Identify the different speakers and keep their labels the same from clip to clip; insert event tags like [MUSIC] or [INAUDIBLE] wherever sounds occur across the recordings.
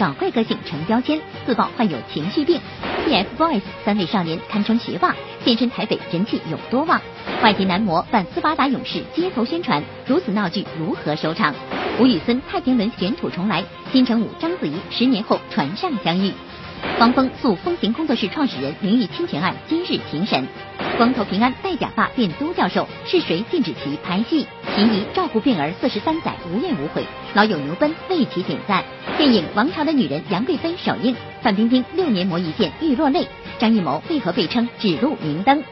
Speaker 1: 搞怪个性成标签，自曝患有情绪病。TFBOYS 三位少年堪称学霸，现身台北人气有多旺？外籍男模扮斯巴达勇士街头宣传，如此闹剧如何收场？吴宇森太平轮卷土重来，金城武章子怡十年后船上相遇。汪峰诉风行工作室创始人名誉侵权案今日庭审。光头平安戴假发变都教授，是谁禁止其拍戏？秦怡照顾病儿四十三载无怨无悔，老友牛奔为其点赞。电影《王朝的女人》杨贵妃首映，范冰冰六年磨一剑欲落泪，张艺谋为何被称指路明灯？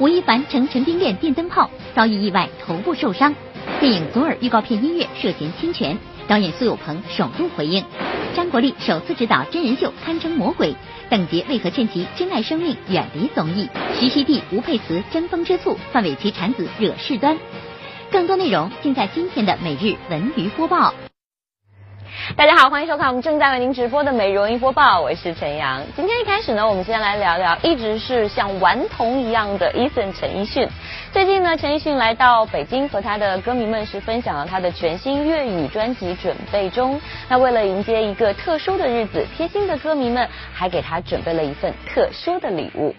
Speaker 1: 吴亦凡乘陈冰恋电灯泡遭遇意外头部受伤。电影《左耳》预告片音乐涉嫌侵权，导演苏有朋首度回应。张国立首次执导真人秀，堪称魔鬼。邓婕为何劝其珍爱生命，远离综艺？徐熙娣、吴佩慈争风吃醋，范玮琪产子惹事端。更多内容尽在今天的每日文娱播报。
Speaker 2: 大家好，欢迎收看我们正在为您直播的《美容音播报》，我是陈阳。今天一开始呢，我们先来聊聊一直是像顽童一样的 Eason 陈奕迅。最近呢，陈奕迅来到北京，和他的歌迷们是分享了他的全新粤语专辑准备中。那为了迎接一个特殊的日子，贴心的歌迷们还给他准备了一份特殊的礼物。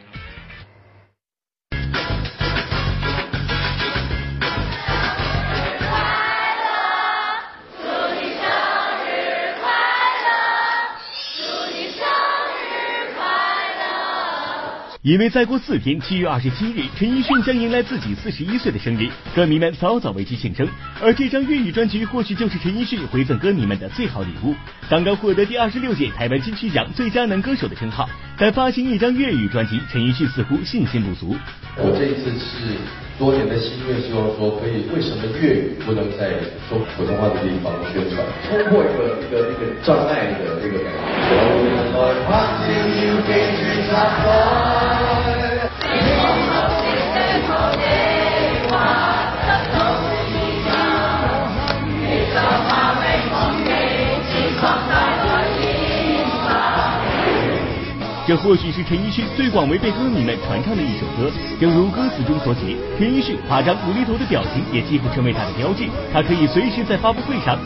Speaker 3: 因为再过四天，七月二十七日，陈奕迅将迎来自己四十一岁的生日，歌迷们早早为其庆生。而这张粤语专辑或许就是陈奕迅回赠歌迷们的最好礼物。刚刚获得第二十六届台湾金曲奖最佳男歌手的称号，但发行一张粤语专辑，陈奕迅似乎信心不足。
Speaker 4: 我这一次是多年的心愿，希望说可以，为什么粤语不能在说普通话的地方宣传，突破一个一个一个障碍的这个感觉。
Speaker 3: 这或许是陈奕迅最广为被歌迷们传唱的一首歌。正如歌词中所写，陈奕迅夸张无厘头的表情也几乎成为他的标志。他可以随时在发布会上。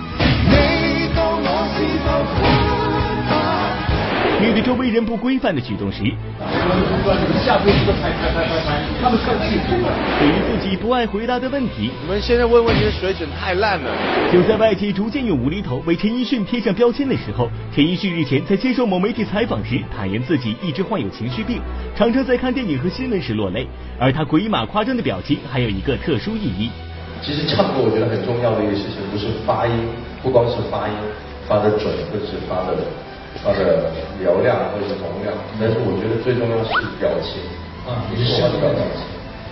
Speaker 3: 面对周围人不规范的举动时，对于自己不爱回答的问题，
Speaker 4: 你们现在问问题的水准太烂了。
Speaker 3: 就在外界逐渐用无厘头为陈奕迅贴上标签的时候，陈奕迅日前在接受某媒体采访时坦言自己一直患有情绪病，常常在看电影和新闻时落泪。而他鬼马夸张的表情还有一个特殊意义。
Speaker 4: 其实唱歌我觉得很重要的一个事情，不是发音，不光是发音发的准，或者是发的。它的流量或者是容量，但是我觉得最重要是表情啊，你是说话的表情，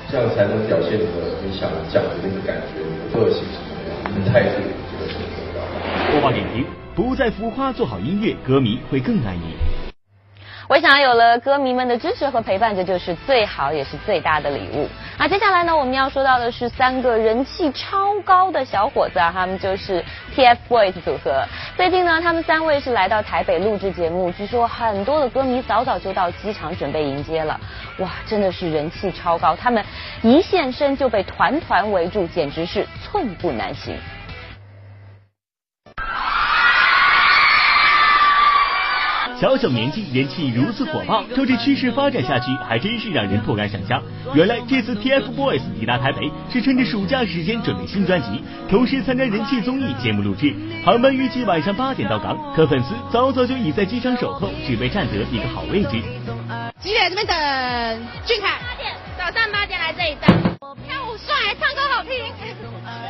Speaker 4: 这样才能表现你的你想讲的那个感觉，你的个性什么样，你的态度，这个是很重要的。
Speaker 3: 播报点评：不再浮夸，做好音乐，歌迷会更爱你。
Speaker 2: 我想有了歌迷们的支持和陪伴，这就是最好也是最大的礼物。那接下来呢，我们要说到的是三个人气超高的小伙子啊，他们就是 TFBOYS 组合。最近呢，他们三位是来到台北录制节目，据说很多的歌迷早早就到机场准备迎接了。哇，真的是人气超高，他们一现身就被团团围住，简直是寸步难行。
Speaker 3: 小小年纪人气如此火爆，照这趋势发展下去，还真是让人不敢想象。原来这次 TFBOYS 抵达台北是趁着暑假时间准备新专辑，同时参加人气综艺节目录制。航班预计晚上八点到港，可粉丝早早就已在机场守候，只为占得一个好位置。
Speaker 5: 几点这边等？俊凯。
Speaker 6: 八点，早上八点来这里等。
Speaker 5: 跳舞帅，唱歌好听。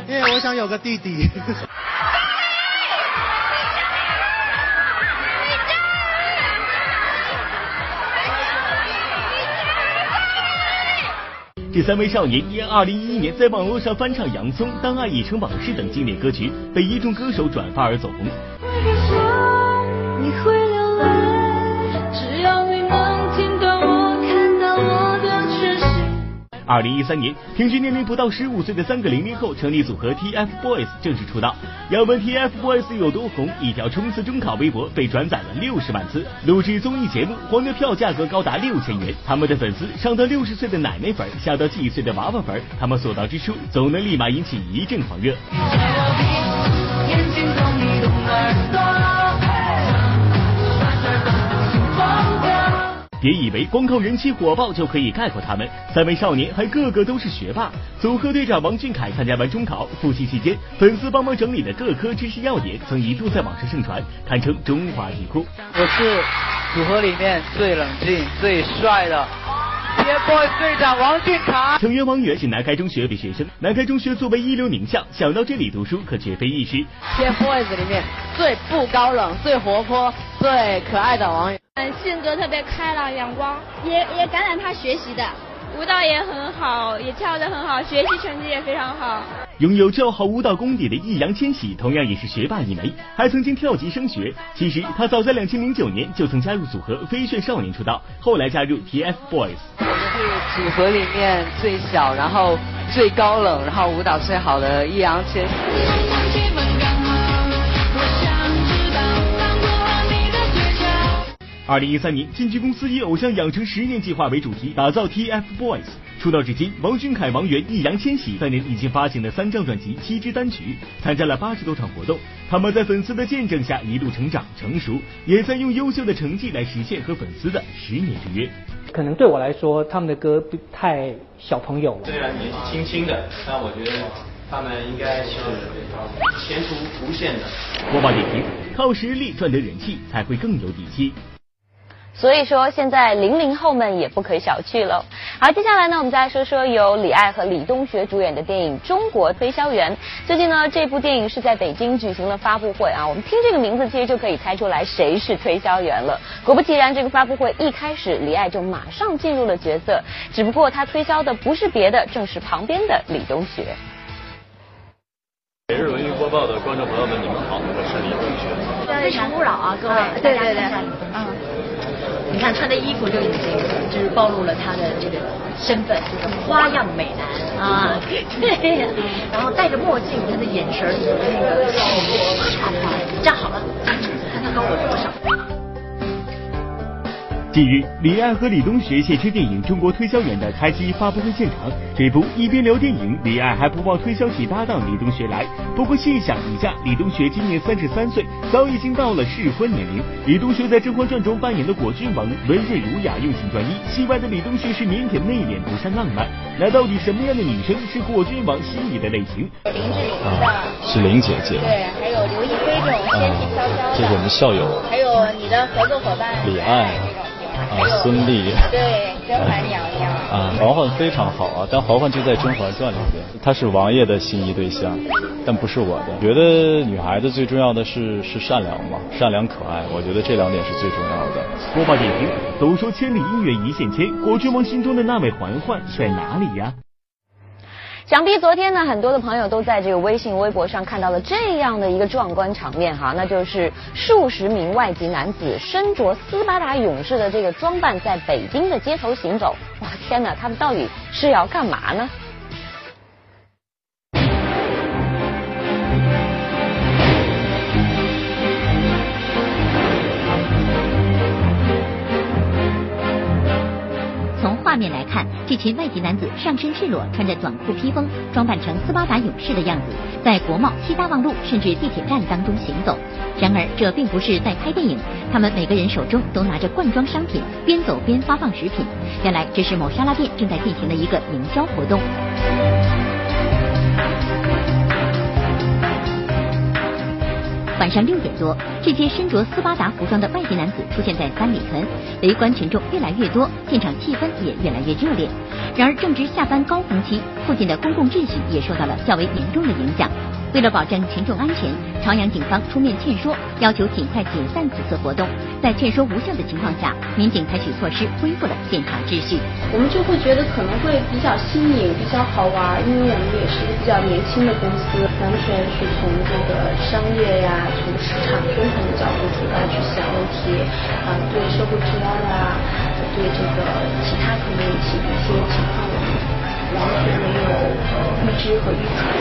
Speaker 7: 因为我想有个弟弟。[LAUGHS]
Speaker 3: 这三位少年因二零一一年在网络上翻唱《洋葱》《当爱已成往事》等经典歌曲，被一众歌手转发而走红。二零一三年，平均年龄不到十五岁的三个零零后成立组合 TFBOYS 正式出道。要问 TFBOYS 有多红，一条冲刺中考微博被转载了六十万次。录制综艺节目，黄牛票价格高达六千元。他们的粉丝上到六十岁的奶奶粉，下到几岁的娃娃粉，他们所到之处总能立马引起一阵狂热。别以为光靠人气火爆就可以概括他们，三位少年还个个都是学霸。组合队长王俊凯参加完中考复习期间，粉丝帮忙整理的各科知识要点，曾一度在网上盛传，堪称中华题库。
Speaker 8: 我是组合里面最冷静、最帅的。TFBOYS 队长王俊凯，
Speaker 3: 成员王源是南开中学的学生。南开中学作为一流名校，想到这里读书可绝非易事。
Speaker 8: TFBOYS 里面最不高冷、最活泼、最可爱的王源，
Speaker 6: 嗯，性格特别开朗、阳光，
Speaker 5: 也也感染他学习的。
Speaker 6: 舞蹈也很好，也跳得很好，学习成绩也非常好。
Speaker 3: 拥有较好舞蹈功底的易烊千玺，同样也是学霸一枚，还曾经跳级升学。其实他早在两千零九年就曾加入组合飞旋少年出道，后来加入 TFBOYS。
Speaker 8: 我是组合里面最小，然后最高冷，然后舞蹈最好的易烊千玺。
Speaker 3: 二零一三年，经纪公司以偶像养成十年计划为主题，打造 TFBOYS。出道至今，王俊凯、王源、易烊千玺三人已经发行了三张专辑、七支单曲，参加了八十多场活动。他们在粉丝的见证下一路成长成熟，也在用优秀的成绩来实现和粉丝的十年之约。
Speaker 9: 可能对我来说，他们的歌不太小朋友。
Speaker 10: 虽然年纪轻轻的，但我觉得他们应该是前途无限的。
Speaker 3: 播报点评：靠实力赚得人气，才会更有底气。
Speaker 2: 所以说，现在零零后们也不可小觑了。好，接下来呢，我们再来说说由李艾和李东学主演的电影《中国推销员》。最近呢，这部电影是在北京举行了发布会啊。我们听这个名字，其实就可以猜出来谁是推销员了。果不其然，这个发布会一开始，李艾就马上进入了角色。只不过他推销的不是别的，正是旁边的李东学。
Speaker 11: 每日文娱播报的观众朋友们，你们好，我是李东学。
Speaker 12: 非诚勿扰啊，各位，对对对，嗯。你看穿的衣服就已经就是暴露了他的这个身份，就是花样美男啊，对，然后戴着墨镜，他的眼神那个站好了，看他高我多少。
Speaker 3: 近日，李艾和李东学现身电影《中国推销员》的开机发布会现场。这不，一边聊电影，李艾还不忘推销起搭档李东学来。不过细想一下，李东学今年三十三岁，早已经到了适婚年龄。李东学在《甄嬛传》中扮演的果郡王，温润儒雅，用情专一；戏外的李东学是腼腆内敛，不善浪漫。那到底什么样的女生是果郡王心仪的类型？
Speaker 13: 林志玲的，
Speaker 11: 是林姐姐。
Speaker 13: 对，还有刘亦菲这种仙气飘飘的。
Speaker 11: 这是我们校友。
Speaker 13: 还有你的合作伙伴
Speaker 11: 李艾。啊，孙俪，
Speaker 13: 对，甄嬛娘娘
Speaker 11: 啊，嬛嬛非常好啊，但嬛嬛就在《甄嬛传》里边，她是王爷的心仪对象，但不是我的。觉得女孩子最重要的是是善良嘛，善良可爱，我觉得这两点是最重要的。
Speaker 3: 播报点评：都说千里姻缘一线牵，果郡王心中的那位嬛嬛在哪里呀？
Speaker 2: 想必昨天呢，很多的朋友都在这个微信、微博上看到了这样的一个壮观场面哈，那就是数十名外籍男子身着斯巴达勇士的这个装扮，在北京的街头行走。哇，天哪，他们到底是要干嘛呢？
Speaker 1: 画面来看，这群外籍男子上身赤裸，穿着短裤披风，装扮成斯巴达勇士的样子，在国贸、西大望路甚至地铁站当中行走。然而，这并不是在拍电影，他们每个人手中都拿着罐装商品，边走边发放食品。原来，这是某沙拉店正在进行的一个营销活动。晚上六点多，这些身着斯巴达服装的外籍男子出现在三里屯，围观群众越来越多，现场气氛也越来越热烈。然而，正值下班高峰期，附近的公共秩序也受到了较为严重的影响。为了保证群众安全，朝阳警方出面劝说，要求尽快解散此次活动。在劝说无效的情况下，民警采取措施恢复了现场秩序。
Speaker 14: 我们就会觉得可能会比较新颖、比较好玩，因为我们也是一个比较年轻的公司，完全是从这个商业呀、从市场宣传的角度出发去想问题，啊，对社会治安啊，对这个其他可能引起的一些情况。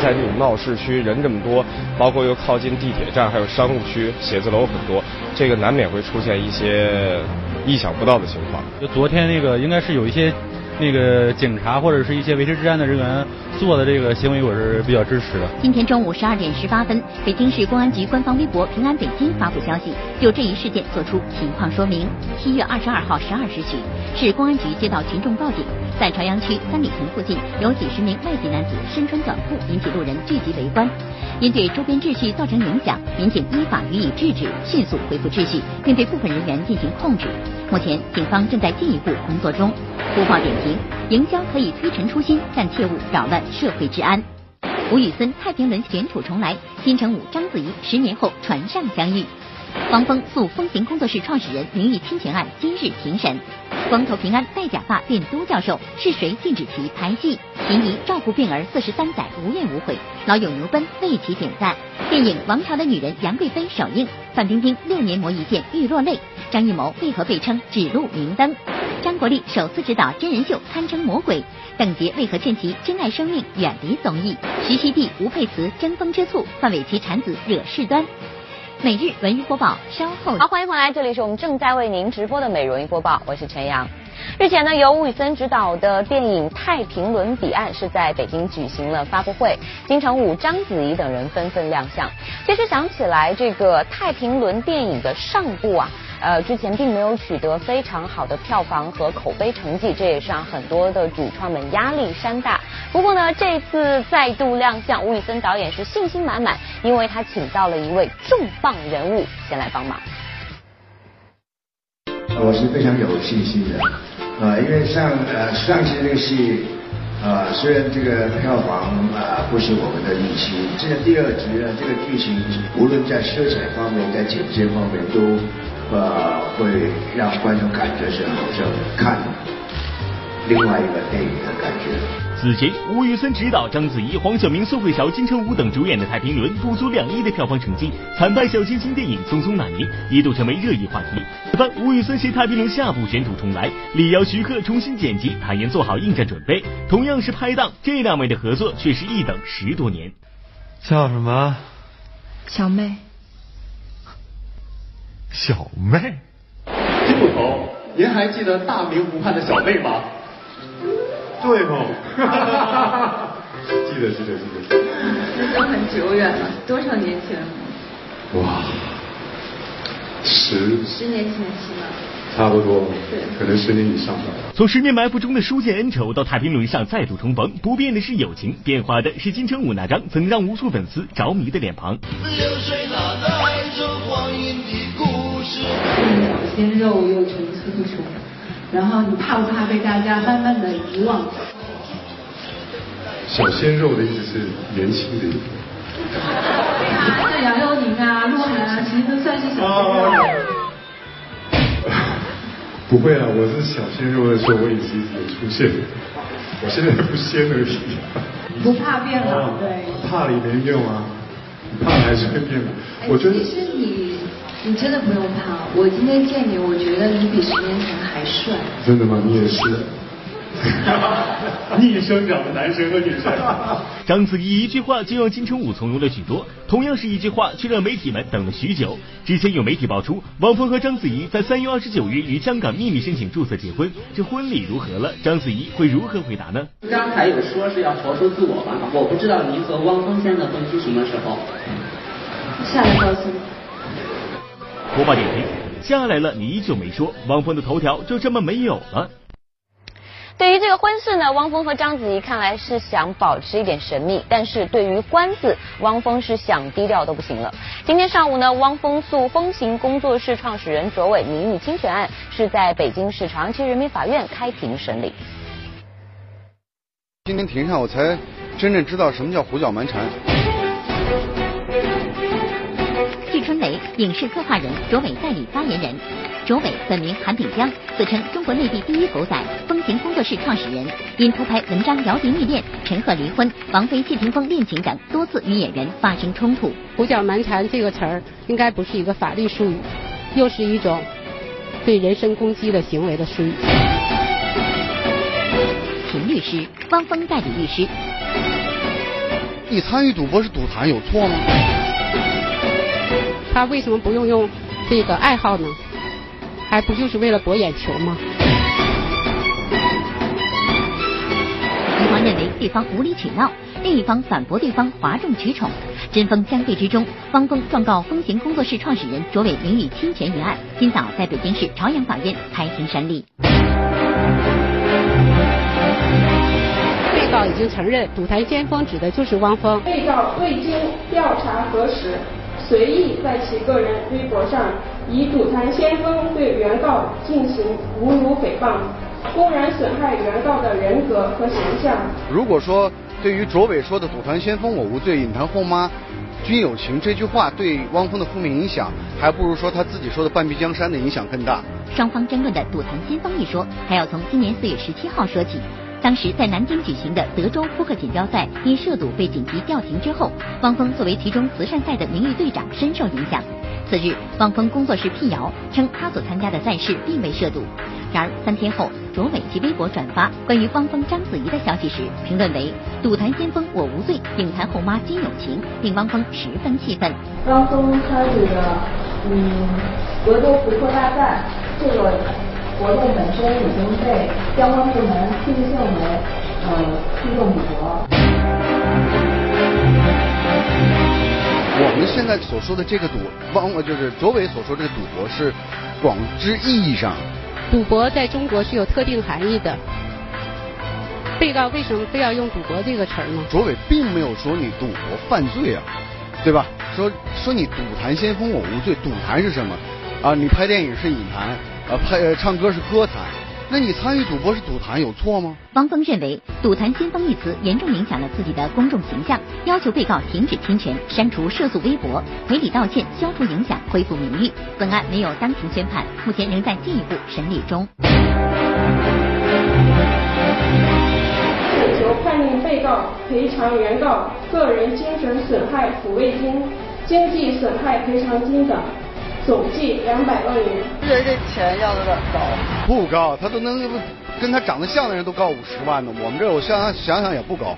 Speaker 15: 在这种闹市区，人这么多，包括又靠近地铁站，还有商务区、写字楼很多，这个难免会出现一些意想不到的情况。
Speaker 16: 就昨天那个，应该是有一些那个警察或者是一些维持治安的人员做的这个行为，我是比较支持的。
Speaker 1: 今天中午十二点十八分，北京市公安局官方微博“平安北京”发布消息，就这一事件作出情况说明。七月二十二号十二时许，市公安局接到群众报警，在朝阳区三里屯附近有几十名外籍男子身穿短裤，引起路人聚集围观。因对周边秩序造成影响，民警依法予以制止，迅速恢复秩序，并对部分人员进行控制。目前，警方正在进一步工作中。播报点评：营销可以推陈出新，但切勿扰乱社会治安。吴宇森太平轮卷土重来，金城武、章子怡十年后船上相遇。汪峰诉风行工作室创始人名誉侵权案今日庭审。光头平安戴假发变都教授，是谁禁止其拍戏？秦怡照顾病儿四十三载无怨无悔，老友牛奔为其点赞。电影《王朝的女人》杨贵妃首映，范冰冰六年磨一剑欲落泪。张艺谋为何被称指路明灯？张国立首次执导真人秀堪称魔鬼。邓婕为何劝其珍爱生命，远离综艺？徐熙娣、吴佩慈争风吃醋，范玮琪产子惹事端。每日文娱播报，稍后
Speaker 2: 好，欢迎回来，这里是我们正在为您直播的美容娱播报，我是陈阳。日前呢，由吴宇森执导的电影《太平轮彼岸》是在北京举行了发布会，金城武、章子怡等人纷纷亮相。其实想起来，这个《太平轮》电影的上部啊。呃，之前并没有取得非常好的票房和口碑成绩，这也是让很多的主创们压力山大。不过呢，这次再度亮相，吴宇森导演是信心满满，因为他请到了一位重磅人物前来帮忙。
Speaker 17: 我是非常有信心的，呃，因为像呃上期那个戏，呃，虽然这个票房啊不是我们的预期，这个第二集呢，这个剧情无论在色彩方面，在剪接方面都。呃，会让观众感觉是好像看另外一个电影的感觉。
Speaker 3: 此前，吴宇森执导，章子怡、黄晓明、宋慧乔、金城武等主演的《太平轮》不足两亿的票房成绩，惨败小清新电影《匆匆那年》，一度成为热议话题。此番吴宇森携《太平轮》下部卷土重来，力邀徐克重新剪辑，坦言做好应战准备。同样是拍档，这两位的合作却是一等十多年。
Speaker 18: 叫什么？
Speaker 19: 小妹。
Speaker 18: 小妹，
Speaker 20: 金捕头，您还记得大明湖畔的小妹吗？
Speaker 18: 对 [LAUGHS] 吗？记得记得记得。
Speaker 19: 那都很久远了，多少年前？
Speaker 18: 哇，十
Speaker 19: 十年前的戏吗？
Speaker 18: 差不多，对，可能十年以上吧。
Speaker 3: 从十年埋伏中的书剑恩仇到太平轮上再度重逢，不变的是友情，变化的是金城武那张曾让无数粉丝着迷的脸庞。
Speaker 19: 小鲜肉又成村出，然后你怕不怕被大家慢慢的遗忘？
Speaker 18: 小鲜肉的意思是年轻的意思。
Speaker 19: 像杨佑宁啊、鹿晗啊，其实都算是小鲜肉。[LAUGHS]
Speaker 18: 不会啊，我是小鲜肉的时候，我也是一直有出现。我现在不鲜而已。
Speaker 19: 不怕变老，对。
Speaker 18: 怕了也没用啊，怕了还是会变的。我觉得。
Speaker 19: 其实你。你真的不用怕，我今天见你，我觉得你比十年前还帅。
Speaker 18: 真的吗？你也是。[LAUGHS]
Speaker 20: 逆生长的男神和女神。[LAUGHS]
Speaker 3: 章子怡一句话就让金城武从容了许多，同样是一句话却让媒体们等了许久。之前有媒体爆出，汪峰和章子怡在三月二十九日与香港秘密申请注册结婚，这婚礼如何了？章子怡会如何回答呢？
Speaker 21: 刚才有说是要活出自我吧？我不知道您和汪峰先生的婚期什么时候？
Speaker 19: 下来告诉你。
Speaker 3: 播报点评，下来了，你依旧没说，汪峰的头条就这么没有了。
Speaker 2: 对于这个婚事呢，汪峰和章子怡看来是想保持一点神秘，但是对于官司，汪峰是想低调都不行了。今天上午呢，汪峰诉风行工作室创始人卓伟名誉侵权案是在北京市朝阳区人民法院开庭审理。
Speaker 22: 今天庭上，我才真正知道什么叫胡搅蛮缠。
Speaker 1: 季春雷影视策划人，卓伟代理发言人。卓伟本名韩炳江，自称中国内地第一狗仔，风行工作室创始人。因偷拍文章姚笛密恋、陈赫离婚、王菲谢霆锋恋情等，多次与演员发生冲突。
Speaker 23: 胡搅蛮缠这个词儿，应该不是一个法律术语，又是一种对人身攻击的行为的术语。
Speaker 1: 秦律师，汪峰代理律师。
Speaker 22: 你参与赌博是赌坛，有错吗？
Speaker 23: 他为什么不用用这个爱好呢？还不就是为了博眼球吗？
Speaker 1: 一方认为对方无理取闹，另一方反驳对方哗众取宠，针锋相对之中，汪峰状告风行工作室创始人卓伟名誉侵权一案，今早在北京市朝阳法院开庭审理。
Speaker 23: 被告已经承认“赌坛先锋”指的就是汪峰。
Speaker 14: 被告未经调查核实，随意在其个人微博上以“赌坛先锋”对原告进行侮辱诽谤，公然损害原告的人格和形象。
Speaker 22: 如果说对于卓伟说的“赌坛先锋我无罪，影坛后妈均有情”这句话对汪峰的负面影响，还不如说他自己说的“半壁江山”的影响更大。
Speaker 1: 双方争论的“赌坛先锋”一说，还要从今年四月十七号说起。当时在南京举行的德州扑克锦标赛因涉赌被紧急叫停之后，汪峰作为其中慈善赛的名誉队长深受影响。次日，汪峰工作室辟谣称他所参加的赛事并未涉赌。然而三天后，卓伟其微博转发关于汪峰、章子怡的消息时，评论为“赌坛先锋我无罪，影坛后妈金有情”，令汪峰十分气愤。
Speaker 14: 汪峰参与的嗯德州扑克大赛这个。活动本身已经被相关部门定性为呃聚众赌博。
Speaker 22: 我们现在所说的这个赌，汪就是卓伟所说这个赌博是广之意义上。
Speaker 23: 赌博在中国是有特定含义的。被告为什么非要用赌博这个词儿呢？
Speaker 22: 卓伟并没有说你赌博犯罪啊，对吧？说说你赌坛先锋我无罪，赌坛是什么？啊，你拍电影是影坛。呃，拍唱歌是歌坛，那你参与赌博是赌坛有错吗？
Speaker 1: 汪峰认为“赌坛先锋”一词严重影响了自己的公众形象，要求被告停止侵权、删除涉诉微博、赔礼道歉、消除影响、恢复名誉。本案没有当庭宣判，目前仍在进一步审理中。
Speaker 14: 请求判令被告赔偿原告个人精神损害抚慰金、经济损害赔偿金等。总计两百万元，
Speaker 8: 人这钱要的有点高，
Speaker 22: 不高，他都能跟他长得像的人都高五十万呢。我们这我想想想想也不高。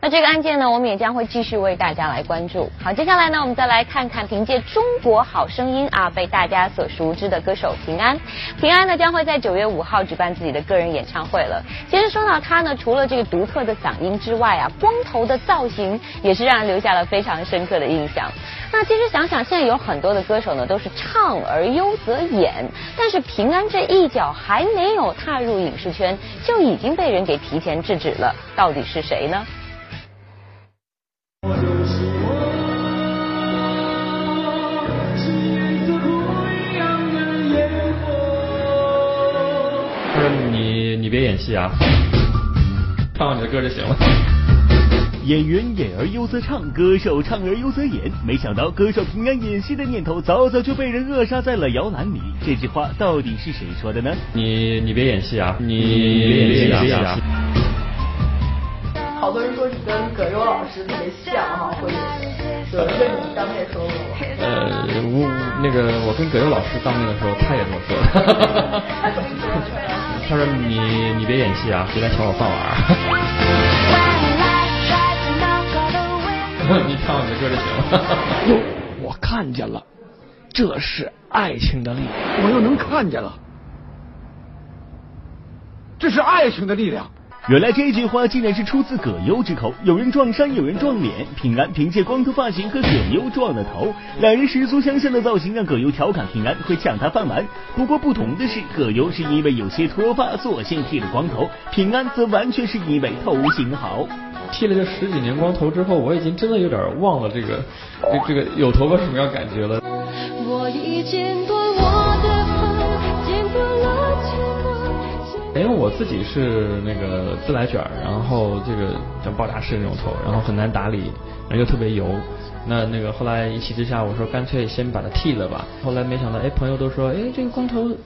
Speaker 2: 那这个案件呢，我们也将会继续为大家来关注。好，接下来呢，我们再来看看凭借《中国好声音》啊被大家所熟知的歌手平安。平安呢将会在九月五号举办自己的个人演唱会了。其实说到他呢，除了这个独特的嗓音之外啊，光头的造型也是让人留下了非常深刻的印象。那其实想想，现在有很多的歌手呢都是唱而优则演，但是平安这一脚还没有踏入影视圈，就已经被人给提前制止了。到底是谁呢？
Speaker 16: 你别演戏啊，唱你的歌就行了。
Speaker 3: 演员演而优则唱，歌手唱而优则演。没想到歌手平安演戏的念头早早就被人扼杀在了摇篮里。这句话到底是谁说的呢？
Speaker 16: 你你别演戏啊，你别演戏啊。
Speaker 24: 好多人说你跟葛优老师特别像哈，会有这你当面说过吗？呃，
Speaker 16: 我那个我跟葛优老师当面的时候，他也这么说的。
Speaker 24: 他怎么说？
Speaker 16: 他说你你别演戏啊，别来抢我饭碗。[LAUGHS] 你唱你的歌就行了。
Speaker 25: 哟，我看见了，这是爱情的力量。我又能看见了，这是爱情的力量。
Speaker 3: 原来这句话竟然是出自葛优之口。有人撞衫，有人撞脸。平安凭借光头发型和葛优撞了头，两人十足相像的造型让葛优调侃平安会抢他饭碗。不过不同的是，葛优是因为有些脱发，索性剃了光头；平安则完全是因为头型好。
Speaker 16: 剃了这十几年光头之后，我已经真的有点忘了这个这这个有头发什么样感觉了。我已剪断我的因为我自己是那个自来卷，然后这个像爆炸式那种头，然后很难打理，然后又特别油。那那个后来一气之下，我说干脆先把它剃了吧。后来没想到，哎，朋友都说，哎，这个光头，你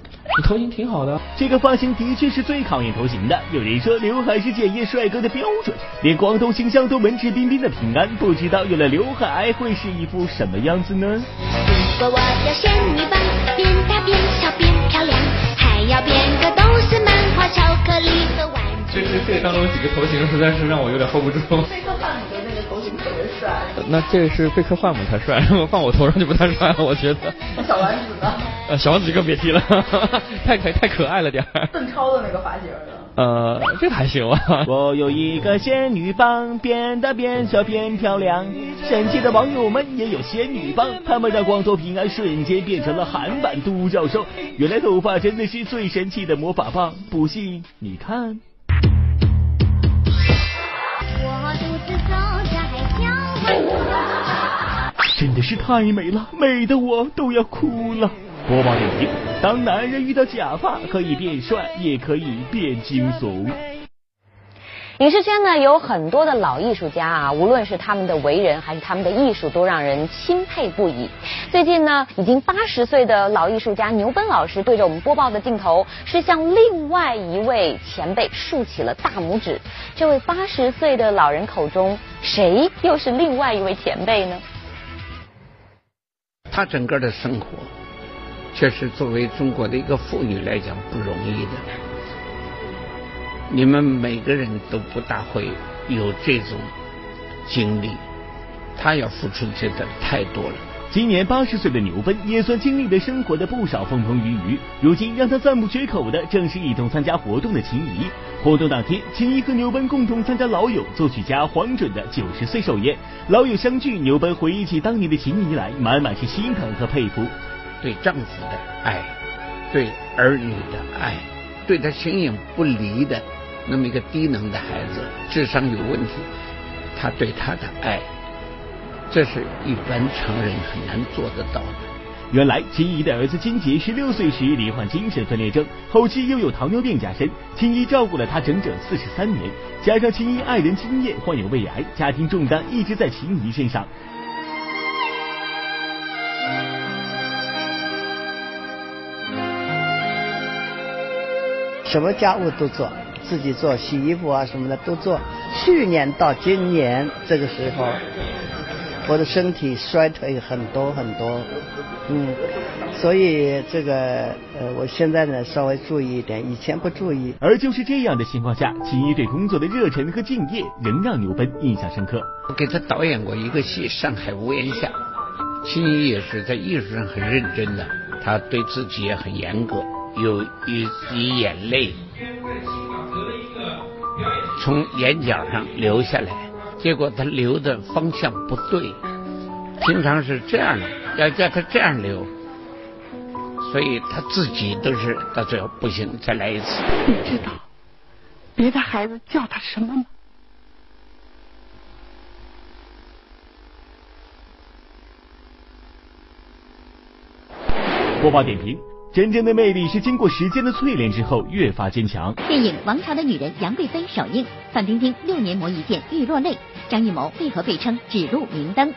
Speaker 16: 头型挺好的。
Speaker 3: 这个发型的确是最考验头型的。有人说刘海是检验帅哥的标准，连光头形象都文质彬彬的平安，不知道有了刘海会是一副什么样子呢？如果我要仙女棒，变大变小变漂亮，还要变个巧克力和玩具。
Speaker 16: 这这当中几个头型实在是让我有点 hold 不住。
Speaker 24: 贝克汉姆的那个头型特别帅。
Speaker 16: 那这是贝克汉姆才帅，[LAUGHS] 放我头上就不太帅了，我觉得。
Speaker 24: 小丸子呢？
Speaker 16: 呃，小丸子就更别提了，[LAUGHS] 太可太可爱了点
Speaker 24: 邓超的那个发型呢？
Speaker 16: 呃，这个还行啊。[LAUGHS]
Speaker 3: 我有一个仙女棒，变大变小变漂亮。神奇的网友们也有仙女棒，他们让光头平安瞬间变成了韩版都教授。原来头发真的是最神奇的魔法棒，不信你看。我独自走在真的是太美了，美的我都要哭了。播报点评：当男人遇到假发，可以变帅，也可以变惊悚。
Speaker 2: 影视圈呢有很多的老艺术家啊，无论是他们的为人还是他们的艺术，都让人钦佩不已。最近呢，已经八十岁的老艺术家牛奔老师对着我们播报的镜头，是向另外一位前辈竖起了大拇指。这位八十岁的老人口中，谁又是另外一位前辈呢？
Speaker 26: 他整个的生活。确实，作为中国的一个妇女来讲不容易的。你们每个人都不大会有这种经历，她要付出真的太多了。
Speaker 3: 今年八十岁的牛奔也算经历了生活的不少风风雨雨。如今让他赞不绝口的，正是一同参加活动的秦怡。活动当天，秦怡和牛奔共同参加老友作曲家黄准的九十岁寿宴。老友相聚，牛奔回忆起当年的秦怡来，满满是心疼和佩服。
Speaker 26: 对丈夫的爱，对儿女的爱，对他形影不离的那么一个低能的孩子，智商有问题，他对他的爱，这是一般常人很难做得到的。
Speaker 3: 原来秦怡的儿子金杰十六岁时罹患精神分裂症，后期又有糖尿病加深，秦怡照顾了他整整四十三年，加上秦怡爱人金燕患有胃癌，家庭重担一直在秦怡身上。
Speaker 27: 什么家务都做，自己做洗衣服啊什么的都做。去年到今年这个时候，我的身体衰退很多很多，嗯，所以这个呃，我现在呢稍微注意一点，以前不注意。
Speaker 3: 而就是这样的情况下，秦怡对工作的热忱和敬业仍让牛奔印象深刻。
Speaker 26: 我给他导演过一个戏《上海屋檐下》，秦怡也是在艺术上很认真的，他对自己也很严格。有一滴眼泪从眼角上流下来，结果他流的方向不对，平常是这样的，要叫他这样流，所以他自己都是到最后不行，再来一次。
Speaker 27: 你知道别的孩子叫他什么吗？
Speaker 3: 播报点评。真正的魅力是经过时间的淬炼之后越发坚强。
Speaker 1: 电影《王朝的女人》杨贵妃首映，范冰冰六年磨一剑欲落泪，张艺谋为何被称指路明灯？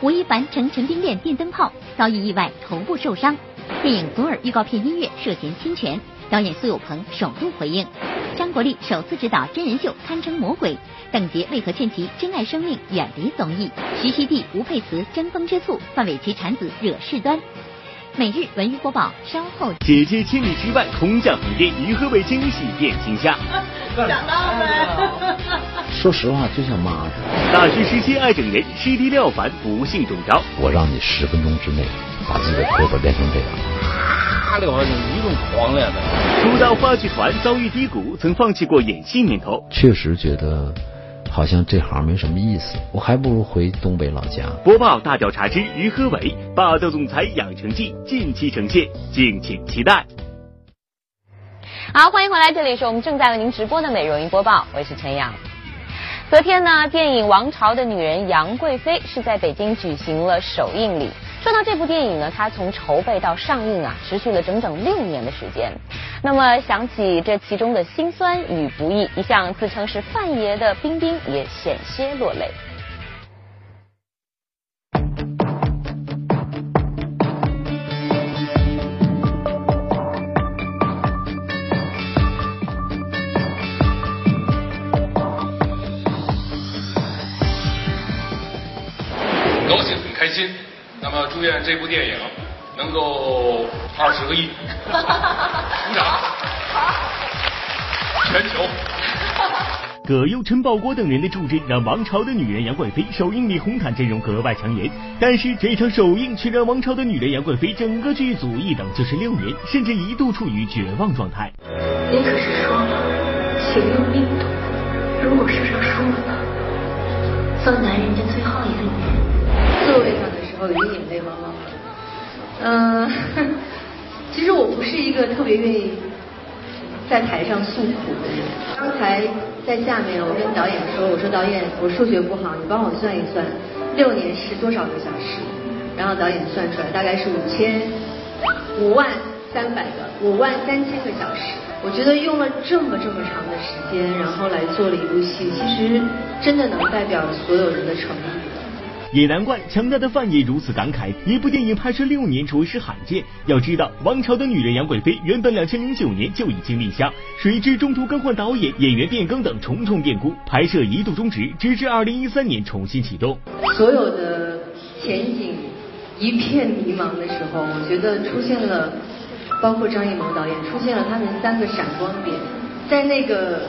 Speaker 1: 吴亦凡乘陈冰恋电灯泡遭遇意外头部受伤。电影《左耳》预告片音乐涉嫌侵权，导演苏有朋首度回应。张国立首次执导真人秀堪称魔鬼，邓婕为何劝其珍爱生命远离综艺？徐熙娣吴佩慈争风吃醋，范玮琪产子惹事端。每日文娱播报，稍后。
Speaker 3: 姐姐千里之外，空降横店，于和伟惊喜变惊吓。
Speaker 24: 想到没？
Speaker 28: 说实话，就像妈似的。
Speaker 3: 大师时期爱整人，师弟廖凡不幸中招。
Speaker 28: 我让你十分钟之内把自己的胳膊练成这样。
Speaker 25: 啊，廖凡一顿狂练的。
Speaker 3: 出道话剧团遭遇低谷，曾放弃过演戏念头。
Speaker 28: 确实觉得。好像这行没什么意思，我还不如回东北老家。
Speaker 3: 播报大调查之于和伟霸道总裁养成记近期呈现，敬请期待。
Speaker 2: 好，欢迎回来，这里是我们正在为您直播的美容音播报，我是陈阳。昨天呢，电影《王朝的女人》杨贵妃是在北京举行了首映礼。说到这部电影呢，它从筹备到上映啊，持续了整整六年的时间。那么想起这其中的辛酸与不易，一向自称是范爷的冰冰也险些落泪。
Speaker 29: 高兴，很开心。那么祝愿这部电影能够二十个亿，鼓掌，全球。
Speaker 3: 葛优、陈宝国等人的助阵，让王朝的女人杨贵妃首映里红毯阵容格外抢眼。但是这场首映却让王朝的女人杨贵妃整个剧组一等就是六年，甚至一度处于绝望状态。
Speaker 30: 您可是说了，
Speaker 14: 请用命赌，如果世上输了呢？做男人的最后一个女人。
Speaker 31: 座位上的时候已经眼泪汪汪了。嗯，[LAUGHS] 其实我不是一个特别愿意在台上诉苦的人。刚才在下面，我跟导演说：“我说导演，我数学不好，你帮我算一算，六年是多少个小时？”然后导演算出来，大概是五千五万三百个，五万三千个小时。我觉得用了这么这么长的时间，然后来做了一部戏，其实真的能代表所有人的诚意。
Speaker 3: 也难怪强大的范爷如此感慨，一部电影拍摄六年着实罕见。要知道，《王朝的女人》杨贵妃原本两千零九年就已经立项，谁知中途更换导演、演员变更等重重变故，拍摄一度终止，直至二零一三年重新启动。
Speaker 31: 所有的前景一片迷茫的时候，我觉得出现了。包括张艺谋导演出现了他们三个闪光点，在那个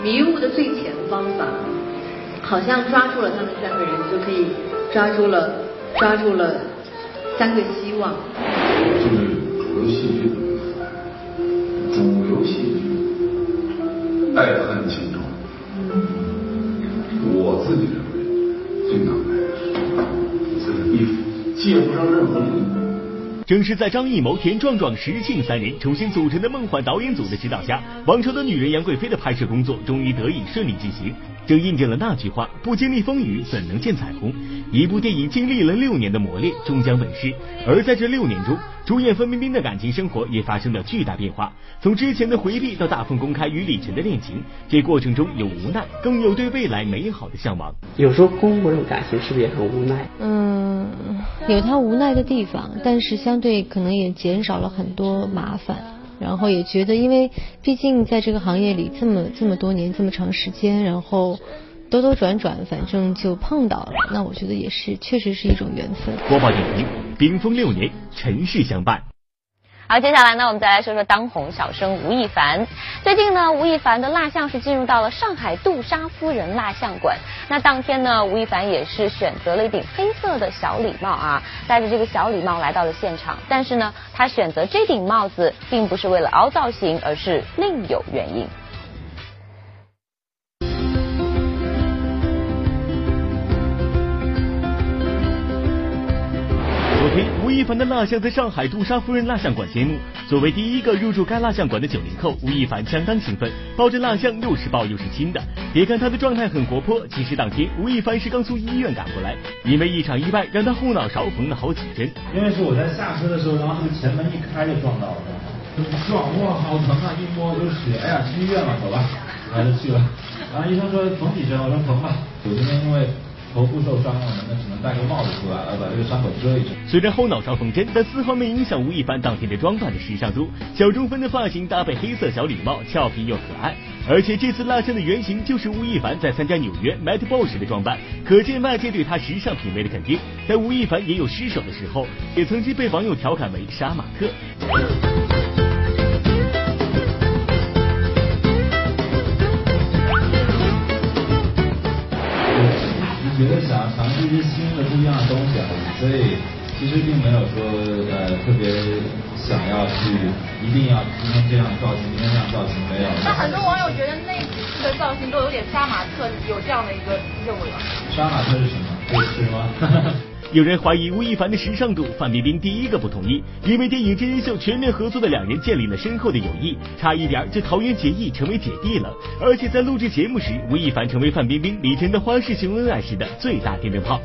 Speaker 31: 迷雾的最前方吧，好像抓住了他们三个人，就可以抓住了抓住了三个希望。
Speaker 18: 就是主流戏剧主流戏剧，爱恨情仇，我自己认为最难拍的是这个衣服，借不上任何力。
Speaker 3: 正是在张艺谋、田壮壮、石庆三人重新组成的梦幻导演组的指导下，《王朝的女人》杨贵妃的拍摄工作终于得以顺利进行。这印证了那句话：不经历风雨，怎能见彩虹？一部电影经历了六年的磨练，终将问世。而在这六年中，主演范冰冰的感情生活也发生了巨大变化，从之前的回避到大方公开与李晨的恋情，这过程中有无奈，更有对未来美好的向往。
Speaker 32: 有时候公这种感情是不是也很无奈？
Speaker 33: 嗯，有他无奈的地方，但是相对可能也减少了很多麻烦。然后也觉得，因为毕竟在这个行业里这么这么多年这么长时间，然后兜兜转转，反正就碰到了。那我觉得也是，确实是一种缘分。
Speaker 3: 播报点评：冰封六年，尘世相伴。
Speaker 2: 好，接下来呢，我们再来说说当红小生吴亦凡。最近呢，吴亦凡的蜡像是进入到了上海杜莎夫人蜡像馆。那当天呢，吴亦凡也是选择了一顶黑色的小礼帽啊，戴着这个小礼帽来到了现场。但是呢，他选择这顶帽子，并不是为了凹造型，而是另有原因。
Speaker 3: 吴亦凡的蜡像在上海杜莎夫人蜡像馆揭幕。作为第一个入驻该蜡像馆的九零后，吴亦凡相当兴奋，抱着蜡像又是抱又是亲的。别看他的状态很活泼，其实当天吴亦凡是刚从医院赶过来，因为一场意外让他后脑勺缝了好几针。
Speaker 34: 因为是我在下车的时候，然后这个前门一开就撞到了，撞哇好疼啊！一摸就是血，哎呀去医院吧，走吧，还是去了。然后医生说缝几针，我说缝吧。我今天因为。头部受伤了，那只能戴个帽子出来，来把这个伤口遮一遮。
Speaker 3: 虽然后脑勺缝针，但丝毫没影响吴亦凡当天的装扮的时尚度。小中分的发型搭配黑色小礼帽，俏皮又可爱。而且这次蜡像的原型就是吴亦凡在参加纽约 Met Ball 时的装扮，可见外界对他时尚品味的肯定。但吴亦凡也有失手的时候，也曾经被网友调侃为杀马特。
Speaker 34: 觉得想要尝试一些新的、不一样的东西而已，所以其实并没有说呃特别想要去一定要今天这样造型，明天那样造型，没有。
Speaker 24: 那很多网友觉得那几次的造型都有点杀马特，有这样的一个认为吗？
Speaker 34: 杀马特是什么？是吗？[LAUGHS]
Speaker 3: 有人怀疑吴亦凡的时尚度，范冰冰第一个不同意，因为电影真人秀全面合作的两人建立了深厚的友谊，差一点就桃园结义成为姐弟了。而且在录制节目时，吴亦凡成为范冰冰、李晨的花式秀恩爱时的最大电灯泡。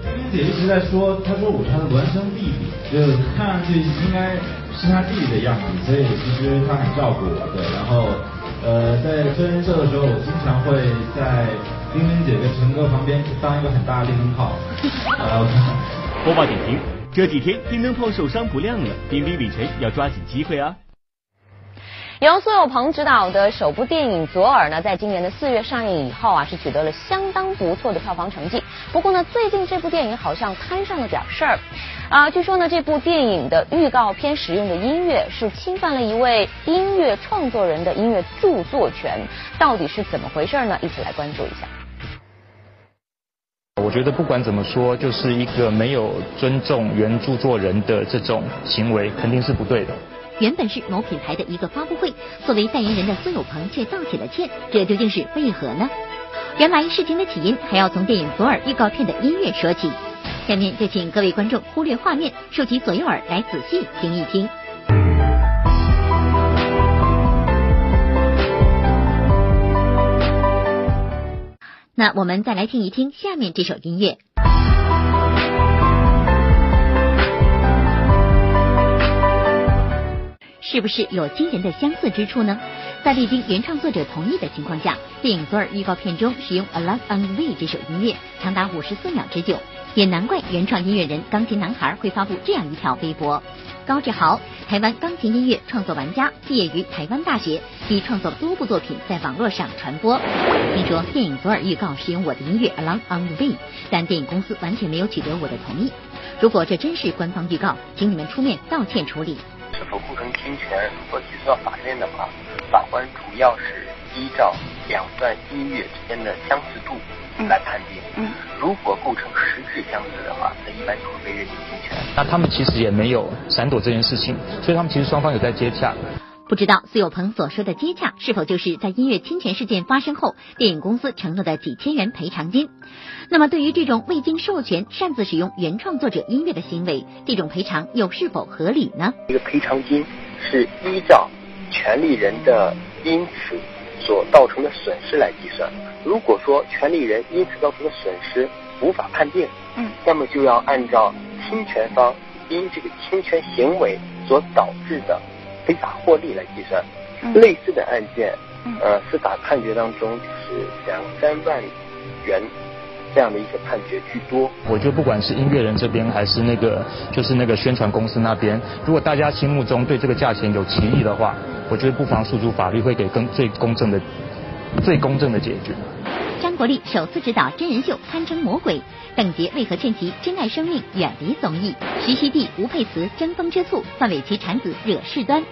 Speaker 34: 冰冰姐一直在说，她说我是她的孪生弟弟，就看上去应该是她弟弟的样子，所以其实她很照顾我，对，然后。呃，在真人秀的时候，我经常会在冰冰姐跟陈哥旁边当一个很大的电灯泡。
Speaker 3: 播报点评：这几天电灯泡受伤不亮了，冰冰李晨要抓紧机会啊！
Speaker 2: 由苏有朋执导的首部电影《左耳》呢，在今年的四月上映以后啊，是取得了相当不错的票房成绩。不过呢，最近这部电影好像摊上了点事儿啊。据说呢，这部电影的预告片使用的音乐是侵犯了一位音乐创作人的音乐著作权，到底是怎么回事呢？一起来关注一下。
Speaker 35: 我觉得不管怎么说，就是一个没有尊重原著作人的这种行为，肯定是不对的。
Speaker 1: 原本是某品牌的一个发布会，作为代言人的苏有朋却道起了歉，这究竟是为何呢？原来事情的起因还要从电影《左耳》预告片的音乐说起。下面就请各位观众忽略画面，竖起左右耳来仔细听一听。那我们再来听一听下面这首音乐。是不是有惊人的相似之处呢？在未经原创作者同意的情况下，电影《左耳》预告片中使用《Alone on the Way》这首音乐，长达五十四秒之久，也难怪原创音乐人钢琴男孩会发布这样一条微博。高志豪，台湾钢琴音乐创作玩家，毕业于台湾大学，已创作多部作品在网络上传播。听说电影《左耳》预告使用我的音乐《Alone on the Way》，但电影公司完全没有取得我的同意。如果这真是官方预告，请你们出面道歉处理。
Speaker 36: 是否构成侵权？如果起诉到法院的话，法官主要是依照两段音乐之间的相似度来判定。嗯，如果构成实质相似的话，那一般就会被认定侵权。
Speaker 35: 那他们其实也没有闪躲这件事情，所以他们其实双方有在接洽。
Speaker 1: 不知道苏有朋所说的接洽，是否就是在音乐侵权事件发生后，电影公司承诺的几千元赔偿金？那么，对于这种未经授权擅自使用原创作者音乐的行为，这种赔偿又是否合理呢？
Speaker 36: 这个赔偿金是依照权利人的因此所造成的损失来计算。如果说权利人因此造成的损失无法判定，嗯，那么就要按照侵权方因这个侵权行为所导致的。非法获利来计算，类似的案件，呃，司法判决当中就是两三万元这样的一个判决居多。
Speaker 35: 我觉得不管是音乐人这边还是那个就是那个宣传公司那边，如果大家心目中对这个价钱有歧义的话，我觉得不妨诉诸法律，会给更最公正的、最公正的解决。
Speaker 1: 张国立首次执导真人秀堪称魔鬼，邓婕为何劝其珍爱生命，远离综艺？徐熙娣、吴佩慈争风吃醋，范玮琪产子惹事端。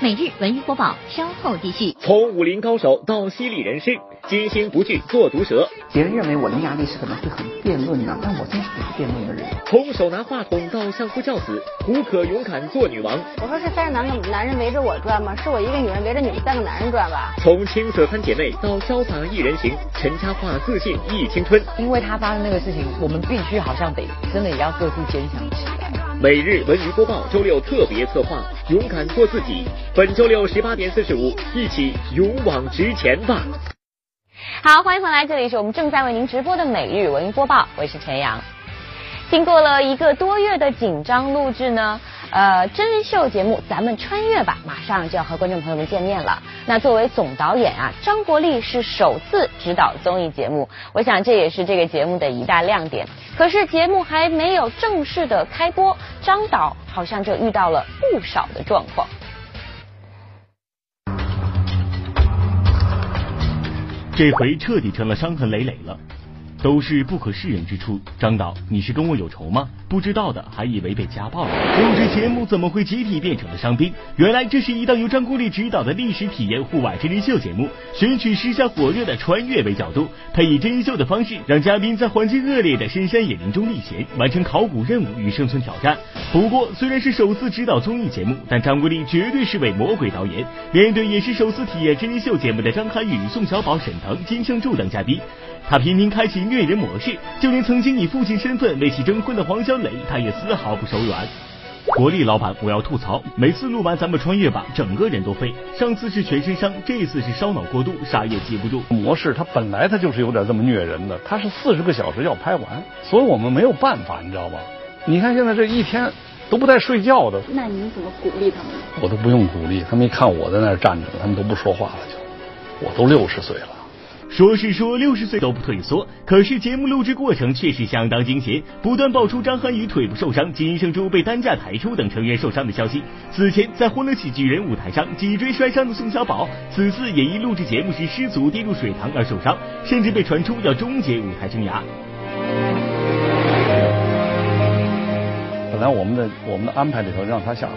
Speaker 1: 每日文娱播报，稍后继续。
Speaker 3: 从武林高手到犀利人士，金星不惧做毒蛇。
Speaker 32: 别人认为我伶牙俐齿可能会很辩论呢，但我真是不是辩论的人。
Speaker 3: 从手拿话筒到相夫教子，胡可勇敢做女王。
Speaker 14: 我说是三个男人男人围着我转吗？是我一个女人围着你们三个男人转吧？
Speaker 3: 从青涩三姐妹到潇洒一人行，陈嘉桦自信忆青春。
Speaker 8: 因为他发生那个事情，我们必须好像得真的也要各自坚强起来。
Speaker 3: 每日文娱播报，周六特别策划，勇敢做自己。本周六十八点四十五，一起勇往直前吧！
Speaker 2: 好，欢迎回来，这里是我们正在为您直播的每日文娱播报，我是陈阳。经过了一个多月的紧张录制呢。呃，真人秀节目《咱们穿越吧》马上就要和观众朋友们见面了。那作为总导演啊，张国立是首次指导综艺节目，我想这也是这个节目的一大亮点。可是节目还没有正式的开播，张导好像就遇到了不少的状况。
Speaker 3: 这回彻底成了伤痕累累了。都是不可示人之处。张导，你是跟我有仇吗？不知道的还以为被家暴了。录制节目怎么会集体变成了伤兵？原来这是一档由张国立执导的历史体验户外真人秀节目，选取时下火热的穿越为角度，他以真人秀的方式让嘉宾在环境恶劣的深山野林中历险，完成考古任务与生存挑战。不过虽然是首次执导综艺节目，但张国立绝对是位魔鬼导演。面对也是首次体验真人秀节目的张涵予、宋小宝、沈腾、金圣柱等嘉宾。他频频开启虐人模式，就连曾经以父亲身份为其征婚的黄小磊，他也丝毫不手软。国立老板，我要吐槽，每次录完咱们穿越吧，整个人都废。上次是全身伤，这次是烧脑过度，啥也记不住。
Speaker 37: 模式它本来它就是有点这么虐人的，它是四十个小时要拍完，所以我们没有办法，你知道吧？你看现在这一天都不带睡觉的。
Speaker 14: 那您怎么鼓励他们？
Speaker 37: 我都不用鼓励，他们一看我在那儿站着，他们都不说话了，就我都六十岁了。
Speaker 3: 说是说六十岁都不退缩，可是节目录制过程却是相当惊险，不断爆出张涵予腿部受伤、金圣洙被担架抬出等成员受伤的消息。此前在《欢乐喜剧人》舞台上脊椎摔伤的宋小宝，此次也因录制节目时失足跌入水塘而受伤，甚至被传出要终结舞台生涯。
Speaker 37: 本来我们的我们的安排里头让他下河，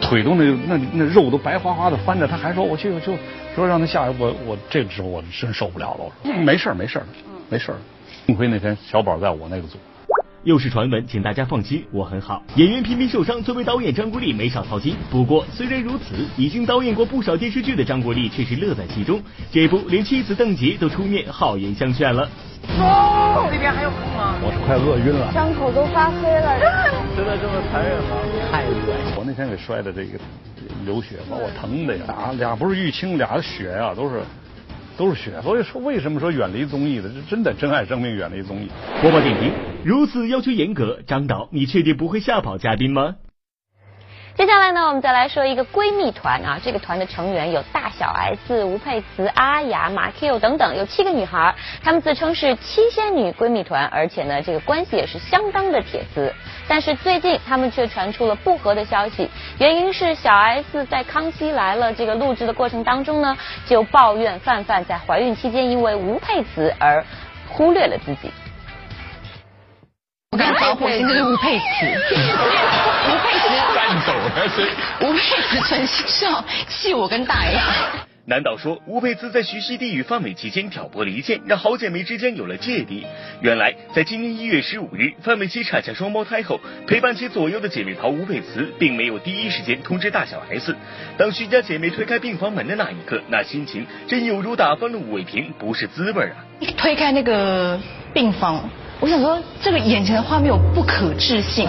Speaker 37: 腿都那那那肉都白花花的翻着，他还说我去我去。说让他下来，我我这个时候我真受不了了。我说没事儿没事儿，没事儿。幸亏那天小宝在我那个组。
Speaker 3: 又是传闻，请大家放心，我很好。演员频频受伤，作为导演张国立没少操心。不过虽然如此，已经导演过不少电视剧的张国立却是乐在其中。这部连妻子邓婕都出面好言相劝了。
Speaker 38: 哦，那边还有空吗？
Speaker 37: 我是快饿晕了，
Speaker 38: 伤口都发黑了，[LAUGHS]
Speaker 37: 真的这么残忍吗？太恶心！我那天给摔的这个流血，把我疼的呀，俩俩不是淤青，俩血呀，都是。都是血，所以说为什么说远离综艺的，这真的珍爱生命，远离综艺。
Speaker 3: 播报点评：如此要求严格，张导，你确定不会吓跑嘉宾吗？
Speaker 2: 接下来呢，我们再来说一个闺蜜团啊，这个团的成员有大小 S、吴佩慈、阿雅、马 Q 等等，有七个女孩，她们自称是七仙女闺蜜团，而且呢，这个关系也是相当的铁丝。但是最近她们却传出了不和的消息，原因是小 S 在《康熙来了》这个录制的过程当中呢，就抱怨范范在怀孕期间因为吴佩慈而忽略了自己。
Speaker 39: 我跟你讲，火星就是吴佩慈，[LAUGHS] 吴佩慈
Speaker 37: 颤抖了是。
Speaker 39: 吴佩慈存心是要气我跟大 S。
Speaker 3: 男导说，吴佩慈在徐熙娣与范伟期间挑拨离间，让好姐妹之间有了芥蒂。原来，在今年一月十五日，范玮琪产下双胞胎后，陪伴其左右的姐妹淘吴佩慈，并没有第一时间通知大小 S。当徐家姐妹推开病房门的那一刻，那心情真有如打翻了五味瓶，不是滋味啊！
Speaker 39: 推开那个病房。我想说，这个眼前的画面有不可置信，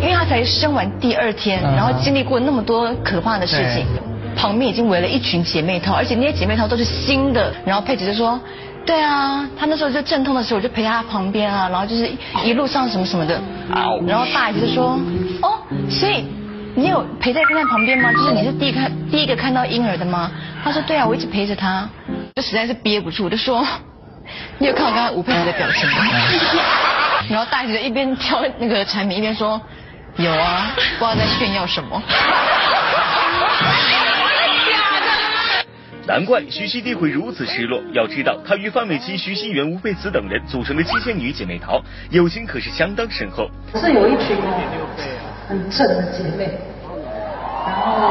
Speaker 39: 因为他才生完第二天，然后经历过那么多可怕的事情，旁边已经围了一群姐妹淘，而且那些姐妹淘都是新的。然后佩姐就说：“对啊，她那时候就阵痛的时候，我就陪在他旁边啊，然后就是一路上什么什么的。”然后大姨就说：“哦，所以你有陪在他旁边吗？就是你是第一看第一个看到婴儿的吗？”他说：“对啊，我一直陪着他。”就实在是憋不住，我就说。你有看我刚才吴佩慈的表情吗？[LAUGHS] 然后大姐一边挑那个产品一边说，有啊，不知道在炫耀什么。[LAUGHS]
Speaker 3: 难怪徐熙娣会如此失落。要知道，她与范玮琪、徐熙媛、吴佩慈等人组成的七仙女姐妹淘，友情可是相当深厚。
Speaker 31: 是有一群很正的姐妹，然后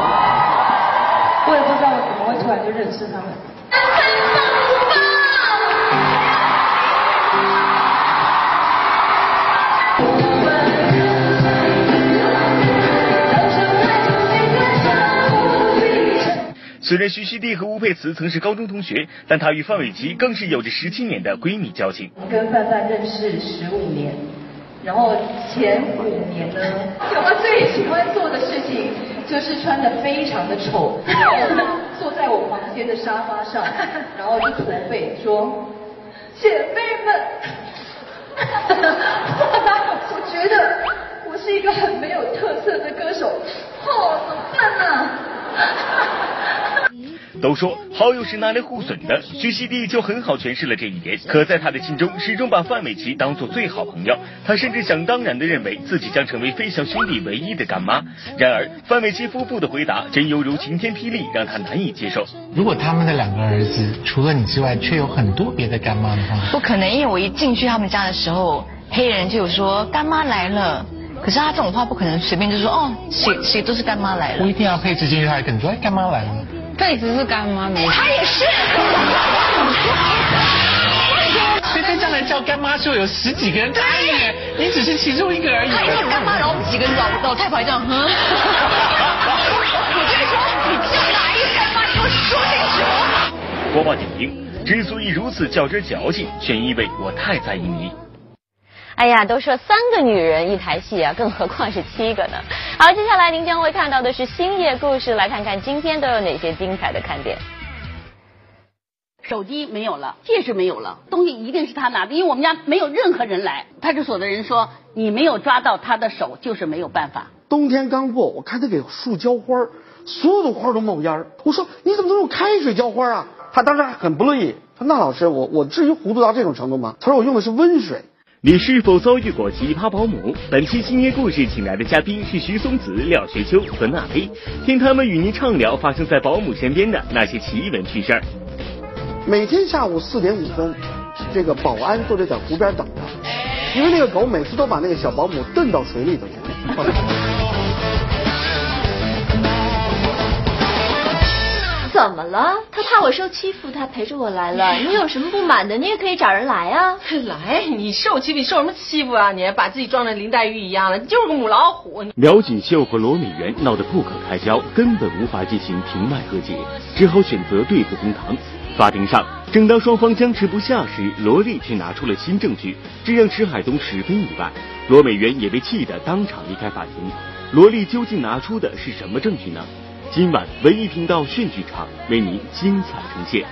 Speaker 31: 我也不知道怎么会突然就认识她们。
Speaker 3: 虽然徐熙娣和吴佩慈曾是高中同学，但她与范玮琪更是有着十七年的闺蜜交情。
Speaker 31: 我跟范范认识十五年，然后前五年呢，我最喜欢做的事情就是穿的非常的丑，[LAUGHS] 坐在我房间的沙发上，然后就驼背说：“姐妹们，[LAUGHS] 我觉得我是一个很没有特色的歌手，哦，怎么办呢？”
Speaker 3: 都说好友是拿来互损的，徐熙娣就很好诠释了这一点。可在他的心中，始终把范玮琪当做最好朋友，他甚至想当然的认为自己将成为飞翔兄弟唯一的干妈。然而，范玮琪夫妇的回答真犹如晴天霹雳，让他难以接受。
Speaker 40: 如果他们的两个儿子除了你之外，却有很多别的干妈的话，
Speaker 39: 不可能，因为我一进去他们家的时候，黑人就有说干妈来了。可是他这种话不可能随便就说哦，谁谁都是干妈来了。
Speaker 40: 我一定要配置进去，他还跟你说哎，干妈来了。
Speaker 39: 佩慈是干妈没？他也是。
Speaker 40: 所以在将来叫干妈时候有十几个人答应，你只是其中一个而已。
Speaker 39: 他一叫干妈，然后我们几个老老太婆这样，嗯。我就说，你叫哪一个干妈，你给我说清楚。
Speaker 3: 播报点评：之所以如此较真矫情，全因为我太在意你。
Speaker 2: 哎呀，都说三个女人一台戏啊，更何况是七个呢？[LAUGHS] 好，接下来您将会看到的是星夜故事，来看看今天都有哪些精彩的看点。
Speaker 41: 手机没有了，戒指没有了，东西一定是他拿的，因为我们家没有任何人来。派出所的人说，你没有抓到他的手，就是没有办法。
Speaker 30: 冬天刚过，我看他给树浇花，所有的花都冒烟我说你怎么能用开水浇花啊？他当时还很不乐意，说那老师，我我至于糊涂到这种程度吗？他说我用的是温水。
Speaker 3: 你是否遭遇过奇葩保姆？本期星夜故事请来的嘉宾是徐松子、廖学秋和娜菲，听他们与您畅聊发生在保姆身边的那些奇闻趣事儿。
Speaker 30: 每天下午四点五分，这个保安都得在湖边等着，因为那个狗每次都把那个小保姆蹬到水里头去。
Speaker 42: 怎么了？他怕我受欺负，他陪着我来了。你有什么不满的，你也可以找人来啊。
Speaker 43: 来，你受欺负，你受什么欺负啊？你把自己装的林黛玉一样了，你就是个母老虎。
Speaker 3: 苗锦绣和罗美媛闹得不可开交，根本无法进行庭外和解，只好选择对簿公堂。法庭上，正当双方僵持不下时，罗丽却拿出了新证据，这让池海东十分意外。罗美媛也被气得当场离开法庭。罗丽究竟拿出的是什么证据呢？今晚文艺频道炫剧场为您精彩呈现。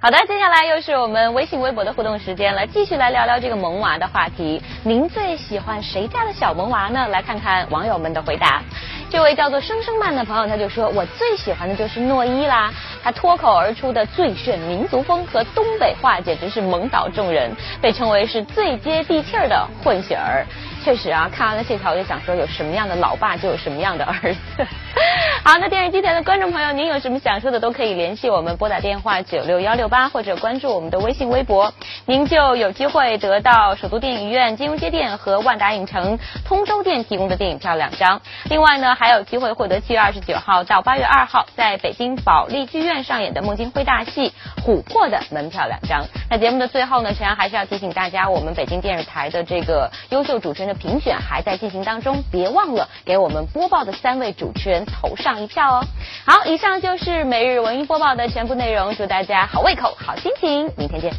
Speaker 2: 好的，接下来又是我们微信、微博的互动时间了，继续来聊聊这个萌娃的话题。您最喜欢谁家的小萌娃呢？来看看网友们的回答。这位叫做生生慢的朋友，他就说：“我最喜欢的就是诺一啦，他脱口而出的最炫民族风和东北话，简直是萌倒众人，被称为是最接地气儿的混血儿。”确实啊，看完了这条，我就想说，有什么样的老爸，就有什么样的儿子。[LAUGHS] 好，那电视机前的观众朋友，您有什么想说的，都可以联系我们，拨打电话九六幺六八，或者关注我们的微信微博，您就有机会得到首都电影院、金融街店和万达影城、通州店提供的电影票两张。另外呢，还有机会获得七月二十九号到八月二号在北京保利剧院上演的孟京辉大戏《琥珀》的门票两张。那节目的最后呢，陈阳还是要提醒大家，我们北京电视台的这个优秀主持人的评选还在进行当中，别忘了给我们播报的三位主持人投上一票哦。好，以上就是每日文娱播报的全部内容，祝大家好胃口、好心情，明天见。